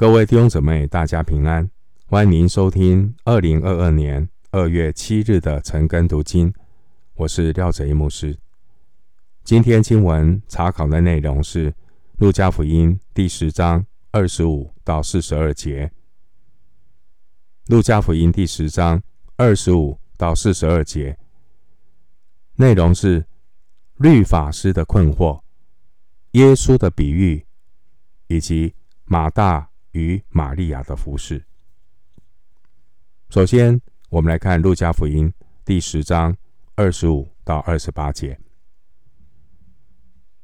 各位弟兄姊妹，大家平安！欢迎您收听二零二二年二月七日的晨更读经。我是廖哲一牧师。今天经文查考的内容是《路加福音》第十章二十五到四十二节。《路加福音》第十章二十五到四十二节内容是律法师的困惑、耶稣的比喻以及马大。与玛利亚的服事。首先，我们来看《路加福音》第十章二十五到二十八节。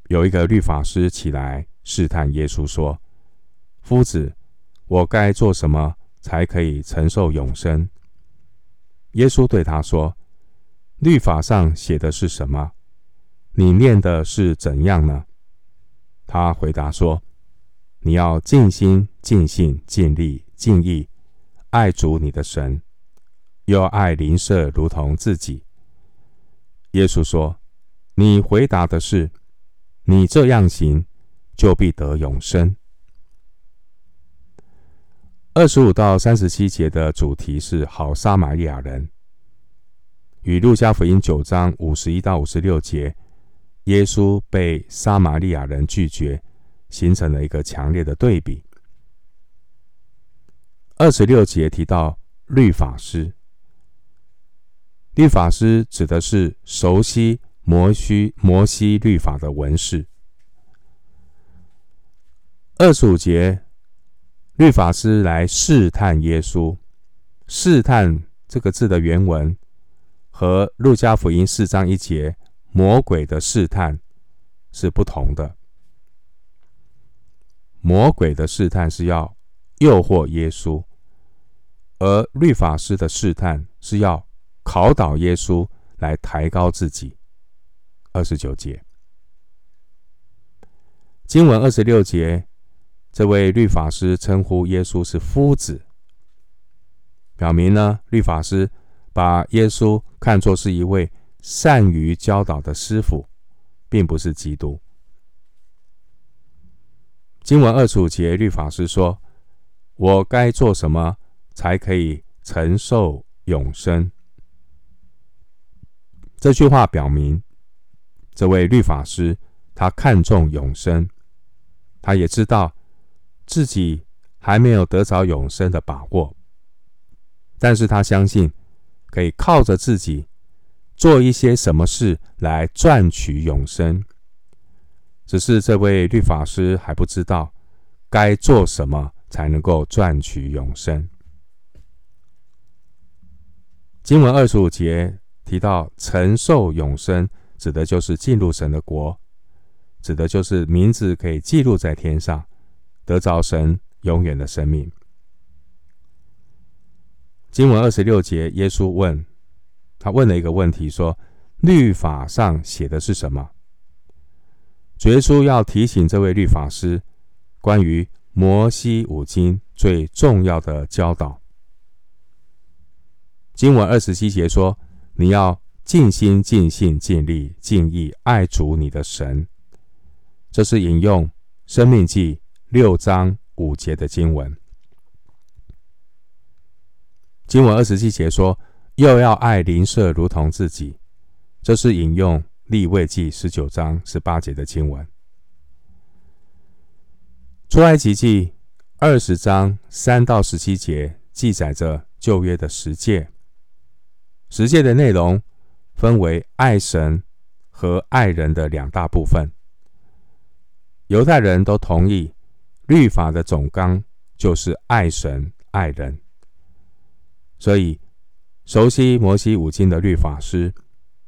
有一个律法师起来试探耶稣，说：“夫子，我该做什么才可以承受永生？”耶稣对他说：“律法上写的是什么？你念的是怎样呢？”他回答说。你要尽心、尽性、尽力、尽意爱主你的神，又要爱邻舍如同自己。耶稣说：“你回答的是，你这样行，就必得永生。”二十五到三十七节的主题是好撒玛利亚人，与路加福音九章五十一到五十六节，耶稣被撒玛利亚人拒绝。形成了一个强烈的对比。二十六节提到律法师，律法师指的是熟悉摩西摩西律法的文士。二十五节，律法师来试探耶稣。试探这个字的原文和路加福音四章一节魔鬼的试探是不同的。魔鬼的试探是要诱惑耶稣，而律法师的试探是要考倒耶稣，来抬高自己。二十九节，经文二十六节，这位律法师称呼耶稣是夫子，表明呢，律法师把耶稣看作是一位善于教导的师傅，并不是基督。经文二十五节，律法师说：“我该做什么才可以承受永生？”这句话表明，这位律法师他看重永生，他也知道自己还没有得着永生的把握，但是他相信可以靠着自己做一些什么事来赚取永生。只是这位律法师还不知道该做什么才能够赚取永生。经文二十五节提到承受永生，指的就是进入神的国，指的就是名字可以记录在天上，得着神永远的生命。经文二十六节，耶稣问他问了一个问题，说：“律法上写的是什么？”主耶稣要提醒这位律法师，关于摩西五经最重要的教导。经文二十七节说：“你要尽心、尽性、尽力、尽意爱主你的神。”这是引用《生命记》六章五节的经文。经文二十七节说：“又要爱邻舍如同自己。”这是引用。立未记十九章十八节的经文，出埃及记二十章三到十七节记载着旧约的十诫。十诫的内容分为爱神和爱人的两大部分。犹太人都同意，律法的总纲就是爱神爱人。所以，熟悉摩西五经的律法师，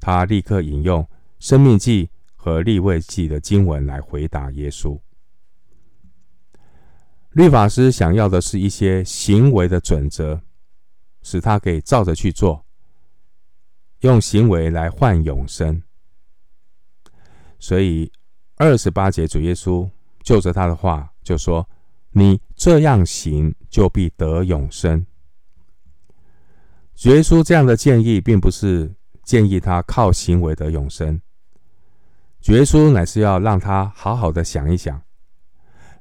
他立刻引用。生命记和立位记的经文来回答耶稣。律法师想要的是一些行为的准则，使他可以照着去做，用行为来换永生。所以二十八节主耶稣就着他的话就说：“你这样行，就必得永生。”主耶稣这样的建议，并不是建议他靠行为得永生。主耶稣乃是要让他好好的想一想，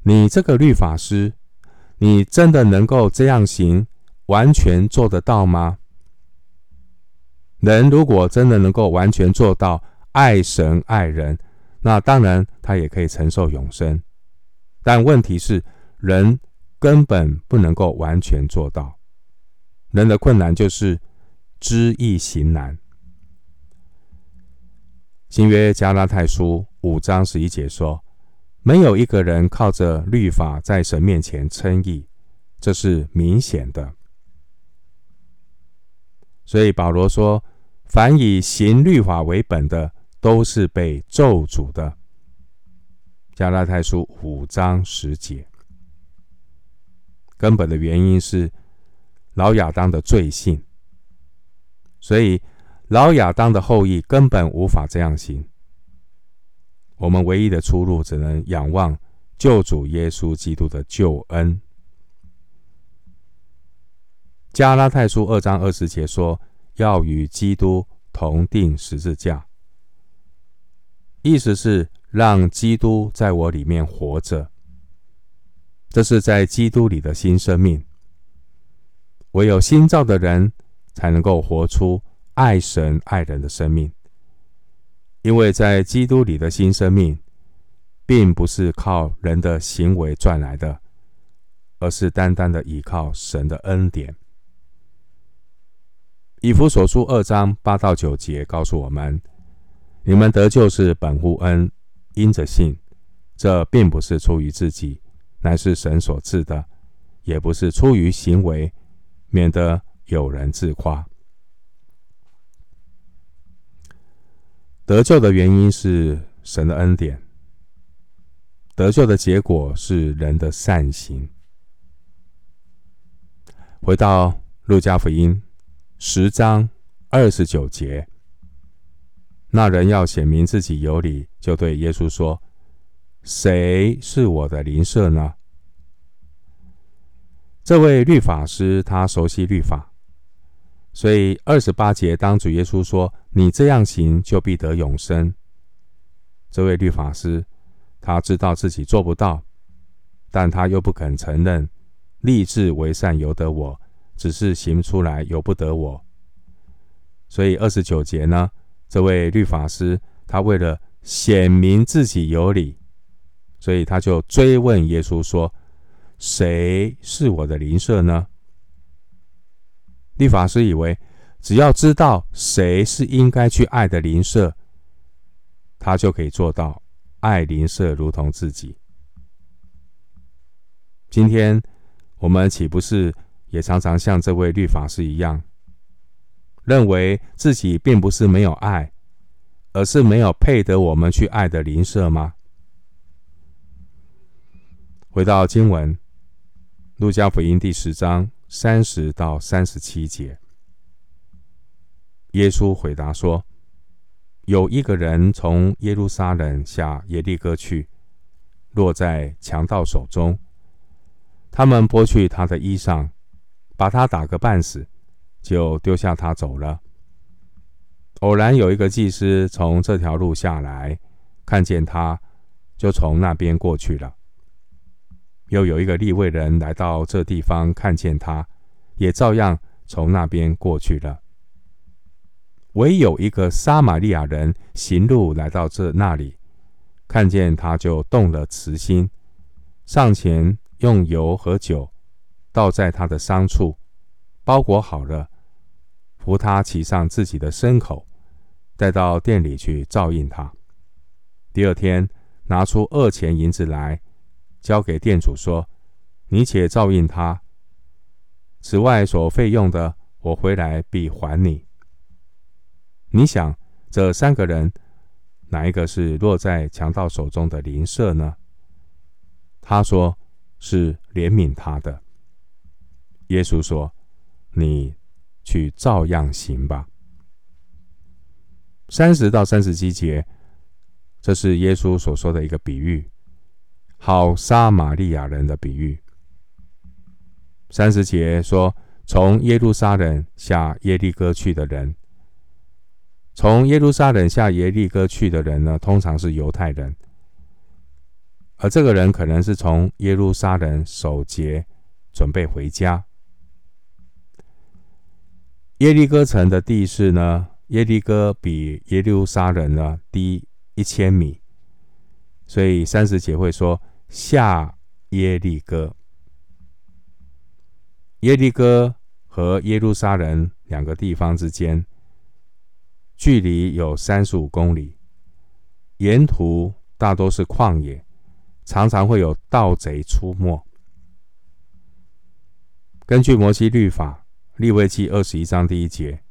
你这个律法师，你真的能够这样行，完全做得到吗？人如果真的能够完全做到爱神爱人，那当然他也可以承受永生。但问题是，人根本不能够完全做到。人的困难就是知易行难。新约加拉太书五章十一节说：“没有一个人靠着律法在神面前称义，这是明显的。”所以保罗说：“凡以行律法为本的，都是被咒诅的。”加拉太书五章十节，根本的原因是老亚当的罪性，所以老亚当的后裔根本无法这样行。我们唯一的出路，只能仰望救主耶稣基督的救恩。加拉太书二章二十节说：“要与基督同钉十字架。”意思是让基督在我里面活着。这是在基督里的新生命。唯有新造的人，才能够活出爱神爱人的生命。因为在基督里的新生命，并不是靠人的行为赚来的，而是单单的依靠神的恩典。以弗所书二章八到九节告诉我们：你们得救是本乎恩，因着信。这并不是出于自己，乃是神所赐的；也不是出于行为，免得有人自夸。得救的原因是神的恩典，得救的结果是人的善行。回到路加福音。十章二十九节，那人要显明自己有理，就对耶稣说：“谁是我的邻舍呢？”这位律法师他熟悉律法，所以二十八节当主耶稣说：“你这样行，就必得永生。”这位律法师他知道自己做不到，但他又不肯承认，立志为善由得我。只是行出来，由不得我。所以二十九节呢，这位律法师他为了显明自己有理，所以他就追问耶稣说：“谁是我的邻舍呢？”律法师以为只要知道谁是应该去爱的邻舍，他就可以做到爱邻舍如同自己。今天我们岂不是？也常常像这位律法师一样，认为自己并不是没有爱，而是没有配得我们去爱的邻舍吗？回到经文，《路加福音》第十章三十到三十七节，耶稣回答说：“有一个人从耶路撒冷下耶利哥去，落在强盗手中，他们剥去他的衣裳。”把他打个半死，就丢下他走了。偶然有一个祭司从这条路下来，看见他，就从那边过去了。又有一个利未人来到这地方，看见他，也照样从那边过去了。唯有一个撒玛利亚人行路来到这那里，看见他就动了慈心，上前用油和酒。倒在他的伤处，包裹好了，扶他骑上自己的牲口，带到店里去照应他。第二天，拿出二钱银子来，交给店主说：“你且照应他，此外所费用的，我回来必还你。”你想，这三个人哪一个是落在强盗手中的邻舍呢？他说：“是怜悯他的。”耶稣说：“你去照样行吧。”三十到三十七节，这是耶稣所说的一个比喻，好撒玛利亚人的比喻。三十节说：“从耶路撒冷下耶利哥去的人，从耶路撒冷下耶利哥去的人呢，通常是犹太人，而这个人可能是从耶路撒冷守节。”准备回家。耶利哥城的地势呢，耶利哥比耶路撒冷呢低一千米，所以三十节会说下耶利哥。耶利哥和耶路撒冷两个地方之间距离有三十五公里，沿途大多是旷野，常常会有盗贼出没。根据摩西律法，利未记二十一章第一节，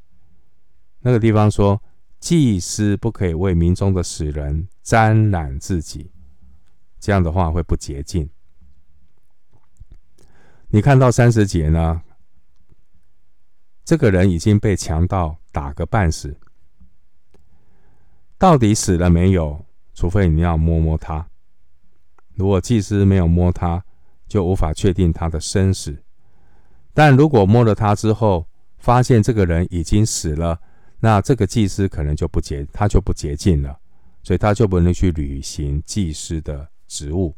那个地方说，祭司不可以为民中的死人沾染自己，这样的话会不洁净。你看到三十节呢？这个人已经被强盗打个半死，到底死了没有？除非你要摸摸他，如果祭司没有摸他，就无法确定他的生死。但如果摸了他之后，发现这个人已经死了，那这个祭司可能就不洁，他就不洁净了，所以他就不能去履行祭司的职务。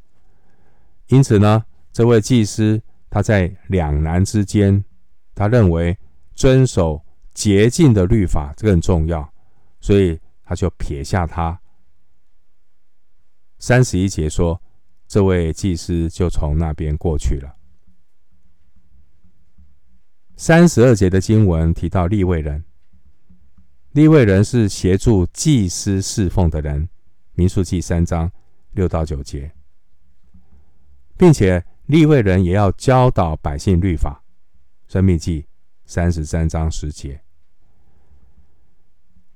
因此呢，这位祭司他在两难之间，他认为遵守洁净的律法更重要，所以他就撇下他。三十一节说，这位祭司就从那边过去了。三十二节的经文提到立位人，立位人是协助祭司侍奉的人，民数记三章六到九节，并且立位人也要教导百姓律法，申命记三十三章十节。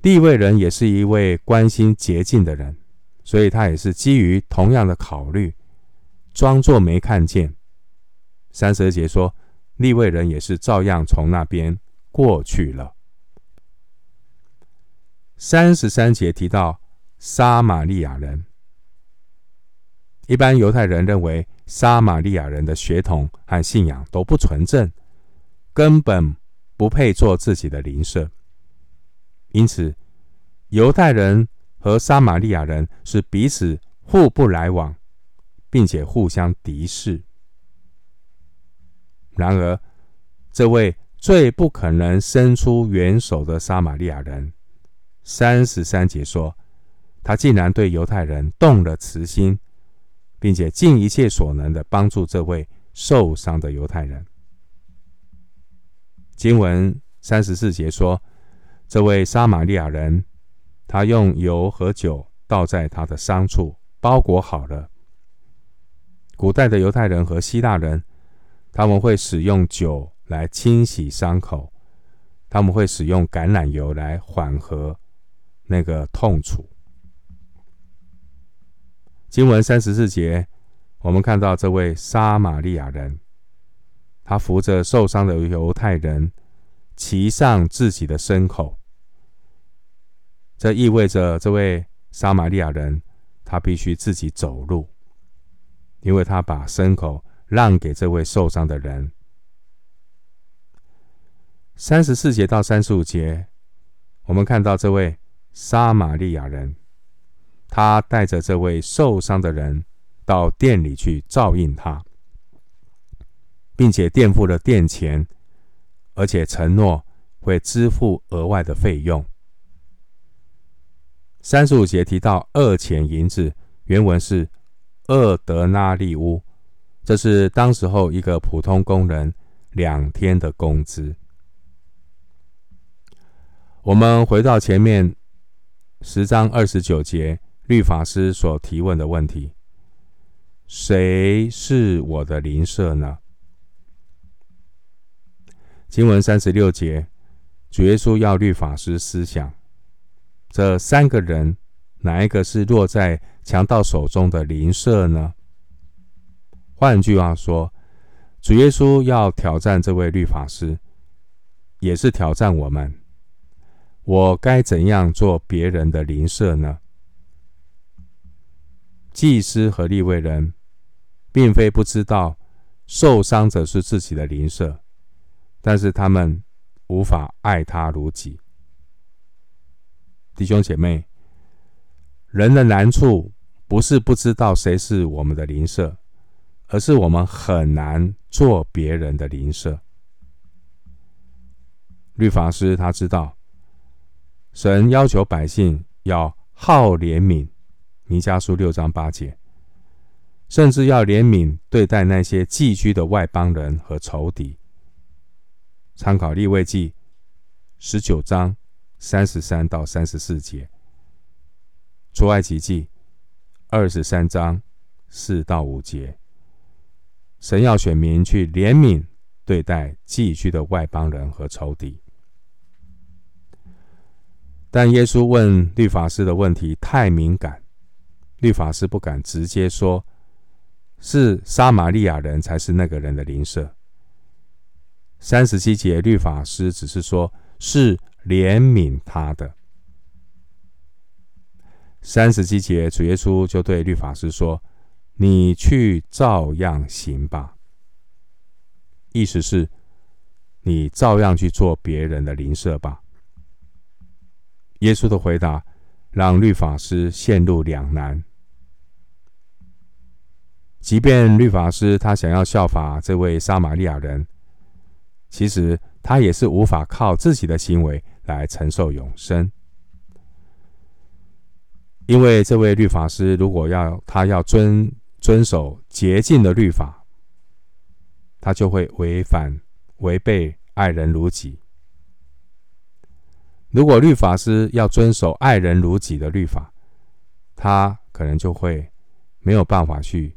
利未人也是一位关心洁净的人，所以他也是基于同样的考虑，装作没看见。三十二节说。利未人也是照样从那边过去了。三十三节提到撒玛利亚人，一般犹太人认为撒玛利亚人的血统和信仰都不纯正，根本不配做自己的邻舍，因此犹太人和撒玛利亚人是彼此互不来往，并且互相敌视。然而，这位最不可能伸出援手的撒玛利亚人，三十三节说，他竟然对犹太人动了慈心，并且尽一切所能的帮助这位受伤的犹太人。经文三十四节说，这位撒玛利亚人，他用油和酒倒在他的伤处，包裹好了。古代的犹太人和希腊人。他们会使用酒来清洗伤口，他们会使用橄榄油来缓和那个痛楚。经文三十四节，我们看到这位撒玛利亚人，他扶着受伤的犹太人，骑上自己的牲口。这意味着这位撒玛利亚人，他必须自己走路，因为他把牲口。让给这位受伤的人。三十四节到三十五节，我们看到这位撒玛利亚人，他带着这位受伤的人到店里去照应他，并且垫付了店钱，而且承诺会支付额外的费用。三十五节提到二钱银子，原文是二德纳利乌。这是当时候一个普通工人两天的工资。我们回到前面十章二十九节，律法师所提问的问题：谁是我的邻舍呢？经文三十六节，主耶稣要律法师思想，这三个人哪一个是落在强盗手中的邻舍呢？换句话说，主耶稣要挑战这位律法师，也是挑战我们。我该怎样做别人的邻舍呢？祭司和利未人，并非不知道受伤者是自己的邻舍，但是他们无法爱他如己。弟兄姐妹，人的难处不是不知道谁是我们的邻舍。而是我们很难做别人的邻舍。律法师他知道，神要求百姓要好怜悯，弥迦书六章八节，甚至要怜悯对待那些寄居的外邦人和仇敌。参考利未记十九章三十三到三十四节，出埃及记二十三章四到五节，神要选民去怜悯对待寄居的外邦人和仇敌。但耶稣问律法师的问题太敏感，律法师不敢直接说，是撒玛利亚人才是那个人的邻舍。三十七节，律法师只是说是怜悯他的。三十七节，主耶稣就对律法师说：“你去照样行吧。”意思是，你照样去做别人的邻舍吧。耶稣的回答让律法师陷入两难。即便律法师他想要效法这位撒玛利亚人，其实他也是无法靠自己的行为来承受永生。因为这位律法师如果要他要遵遵守洁净的律法，他就会违反违背爱人如己。如果律法师要遵守爱人如己的律法，他可能就会没有办法去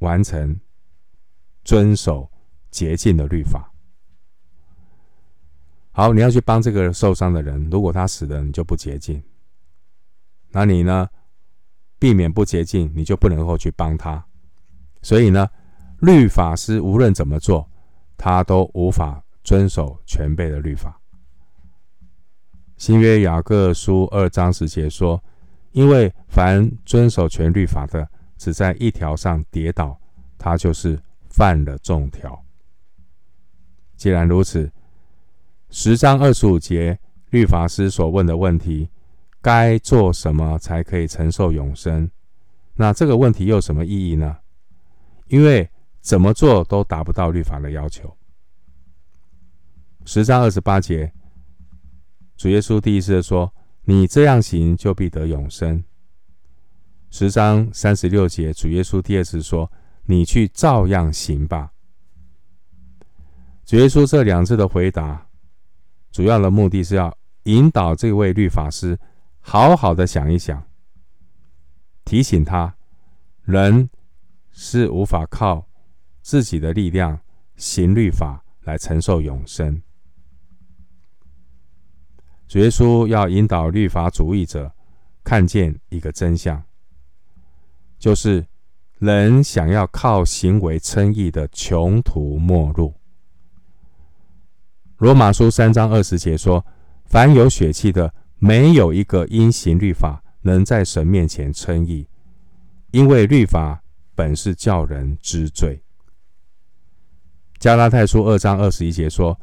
完成遵守洁净的律法。好，你要去帮这个受伤的人，如果他死了，你就不洁净。那你呢？避免不洁净，你就不能够去帮他。所以呢，律法师无论怎么做，他都无法遵守全备的律法。新约雅各书二章十节说：“因为凡遵守全律法的，只在一条上跌倒，他就是犯了众条。”既然如此，十章二十五节律法师所问的问题，该做什么才可以承受永生？那这个问题又有什么意义呢？因为怎么做都达不到律法的要求。十章二十八节。主耶稣第一次说：“你这样行，就必得永生。”十章三十六节，主耶稣第二次说：“你去照样行吧。”主耶稣这两次的回答，主要的目的是要引导这位律法师好好的想一想，提醒他，人是无法靠自己的力量行律法来承受永生。主耶稣要引导律法主义者看见一个真相，就是人想要靠行为称义的穷途末路。罗马书三章二十节说：“凡有血气的，没有一个因行律法能在神面前称义，因为律法本是叫人知罪。”加拉太书二章二十一节说：“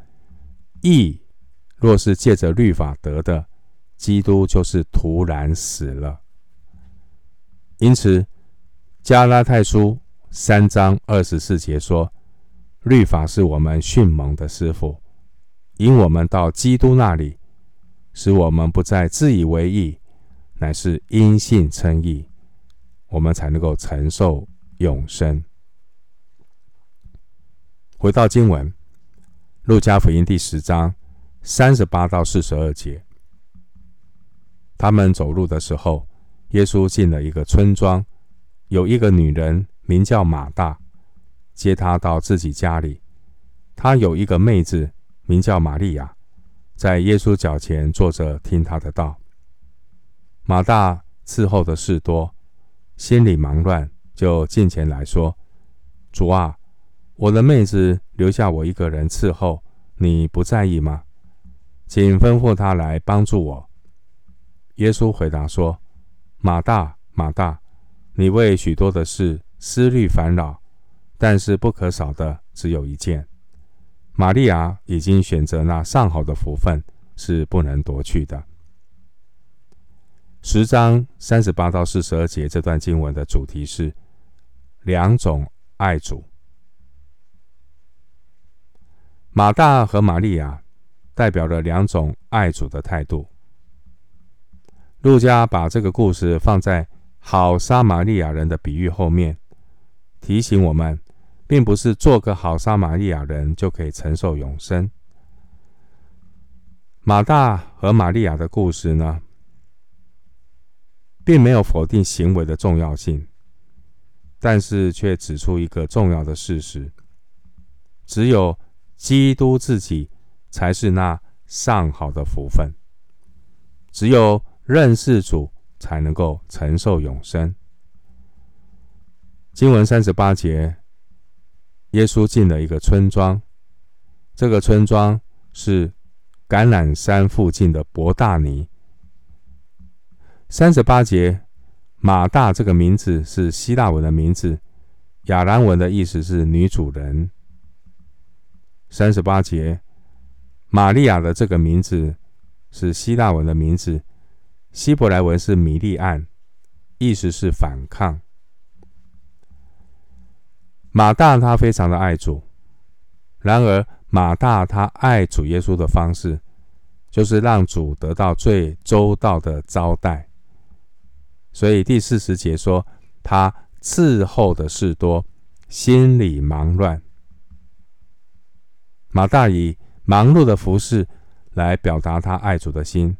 义。”若是借着律法得的，基督就是徒然死了。因此，加拉太书三章二十四节说：“律法是我们训蒙的师傅，引我们到基督那里，使我们不再自以为义，乃是因信称义，我们才能够承受永生。”回到经文，《路加福音》第十章。三十八到四十二节，他们走路的时候，耶稣进了一个村庄，有一个女人名叫马大，接他到自己家里。他有一个妹子名叫玛利亚，在耶稣脚前坐着听他的道。马大伺候的事多，心里忙乱，就近前来说：“主啊，我的妹子留下我一个人伺候，你不在意吗？”请吩咐他来帮助我。耶稣回答说：“马大，马大，你为许多的事思虑烦恼，但是不可少的只有一件。玛利亚已经选择那上好的福分，是不能夺去的。”十章三十八到四十二节这段经文的主题是两种爱主。马大和玛利亚代表了两种爱主的态度。路加把这个故事放在好撒玛利亚人的比喻后面，提醒我们，并不是做个好撒玛利亚人就可以承受永生。马大和玛利亚的故事呢，并没有否定行为的重要性，但是却指出一个重要的事实：只有基督自己才是那上好的福分，只有认识主才能够承受永生。经文三十八节，耶稣进了一个村庄，这个村庄是。橄榄山附近的伯大尼，三十八节，马大这个名字是希腊文的名字，亚兰文的意思是女主人。三十八节，玛利亚的这个名字是希腊文的名字，希伯来文是米利暗，意思是反抗。马大他非常的爱主，然而。马大他爱主耶稣的方式，就是让主得到最周到的招待。所以第四十节说，他伺候的事多，心里忙乱。马大以忙碌的服事来表达他爱主的心，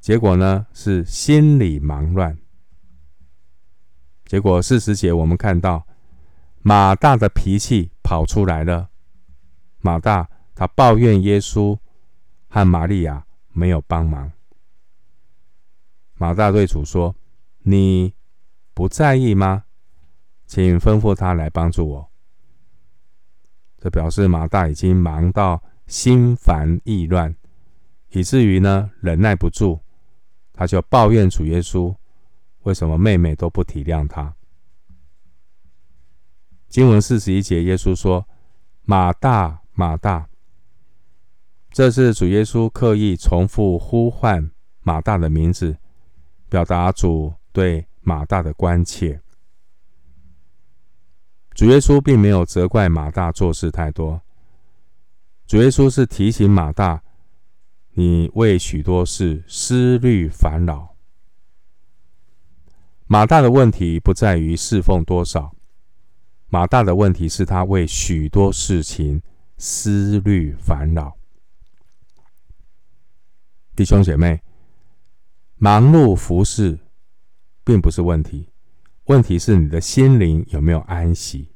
结果呢是心里忙乱。结果四十节我们看到马大的脾气跑出来了。马大他抱怨耶稣和玛利亚没有帮忙。马大对主说：“你不在意吗？请吩咐他来帮助我。”这表示马大已经忙到心烦意乱，以至于呢忍耐不住，他就抱怨主耶稣：“为什么妹妹都不体谅他？”经文四十一节，耶稣说：“马大。”马大，这是主耶稣刻意重复呼唤马大的名字，表达主对马大的关切。主耶稣并没有责怪马大做事太多，主耶稣是提醒马大，你为许多事思虑烦恼。马大的问题不在于侍奉多少，马大的问题是他为许多事情。思虑烦恼，弟兄姐妹，忙碌服侍并不是问题，问题是你的心灵有没有安息。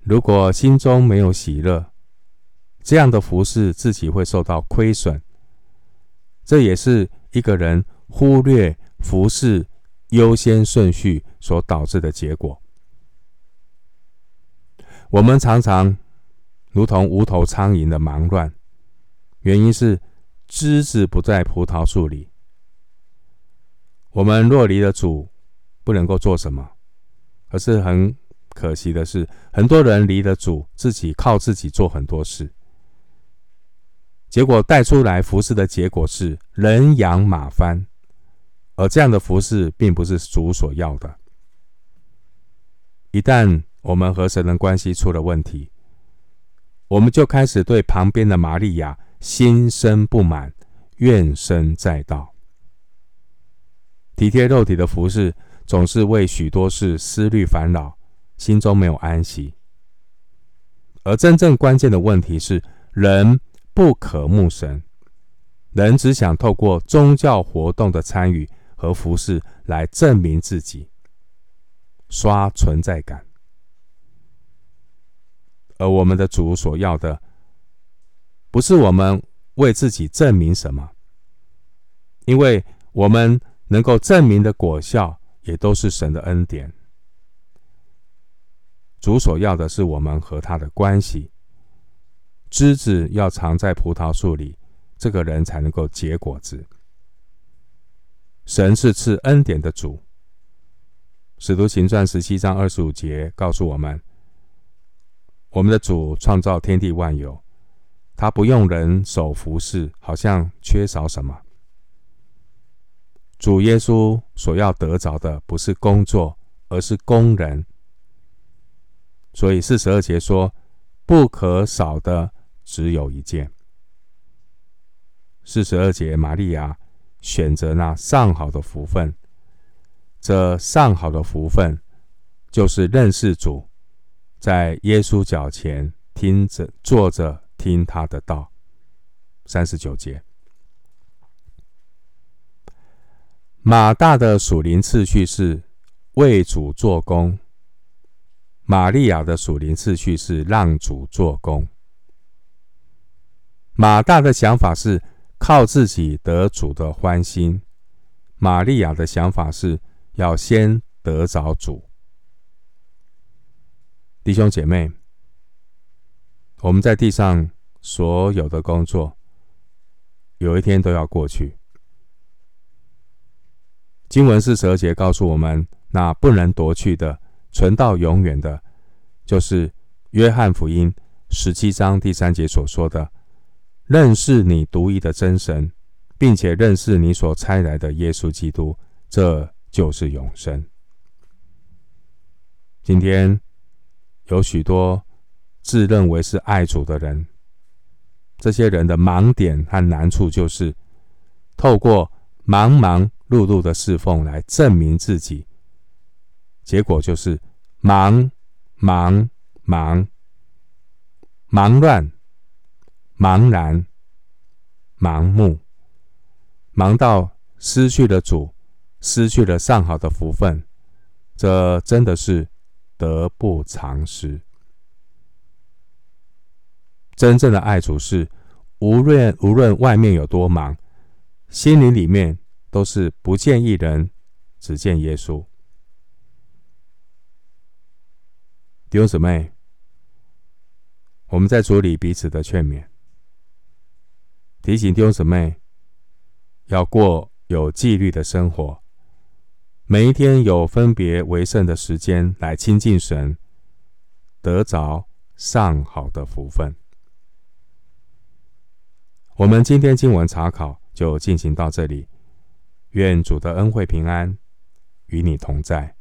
如果心中没有喜乐，这样的服侍自己会受到亏损。这也是一个人忽略服侍优先顺序所导致的结果。我们常常。如同无头苍蝇的忙乱，原因是枝子不在葡萄树里。我们若离了主，不能够做什么。可是很可惜的是，很多人离了主，自己靠自己做很多事，结果带出来服侍的结果是人仰马翻，而这样的服侍并不是主所要的。一旦我们和神的关系出了问题，我们就开始对旁边的玛利亚心生不满，怨声载道。体贴肉体的服侍，总是为许多事思虑烦恼，心中没有安息。而真正关键的问题是，人不可慕神，人只想透过宗教活动的参与和服侍来证明自己，刷存在感。而我们的主所要的，不是我们为自己证明什么，因为我们能够证明的果效，也都是神的恩典。主所要的是我们和他的关系。枝子要藏在葡萄树里，这个人才能够结果子。神是赐恩典的主。使徒行传十七章二十五节告诉我们。我们的主创造天地万有，他不用人手服侍，好像缺少什么。主耶稣所要得着的不是工作，而是工人。所以四十二节说：“不可少的只有一件。四十二节，玛利亚选择那上好的福分。这上好的福分，就是认识主，在耶稣脚前听着坐着听他的道。三十九节，马大的属灵次序是为主做工，玛利亚的属灵次序是让主做工。马大的想法是靠自己得主的欢心，玛利亚的想法是。要先得着主，弟兄姐妹，我们在地上所有的工作，有一天都要过去。经文四十二节告诉我们，那不能夺去的、存到永远的，就是约翰福音十七章第三节所说的：“认识你独一的真神，并且认识你所差来的耶稣基督。”这就是永生。今天有许多自认为是爱主的人，这些人的盲点和难处就是透过忙忙碌碌的侍奉来证明自己，结果就是忙忙忙，忙乱、茫然、盲目，忙到失去了主。失去了上好的福分，这真的是得不偿失。真正的爱主是，无论无论外面有多忙，心灵里面都是不见一人，只见耶稣。弟兄姊妹，我们在主里彼此的劝勉，提醒弟兄姊妹要过有纪律的生活。每一天有分别为圣的时间来亲近神，得着上好的福分。我们今天经文查考就进行到这里，愿主的恩惠平安与你同在。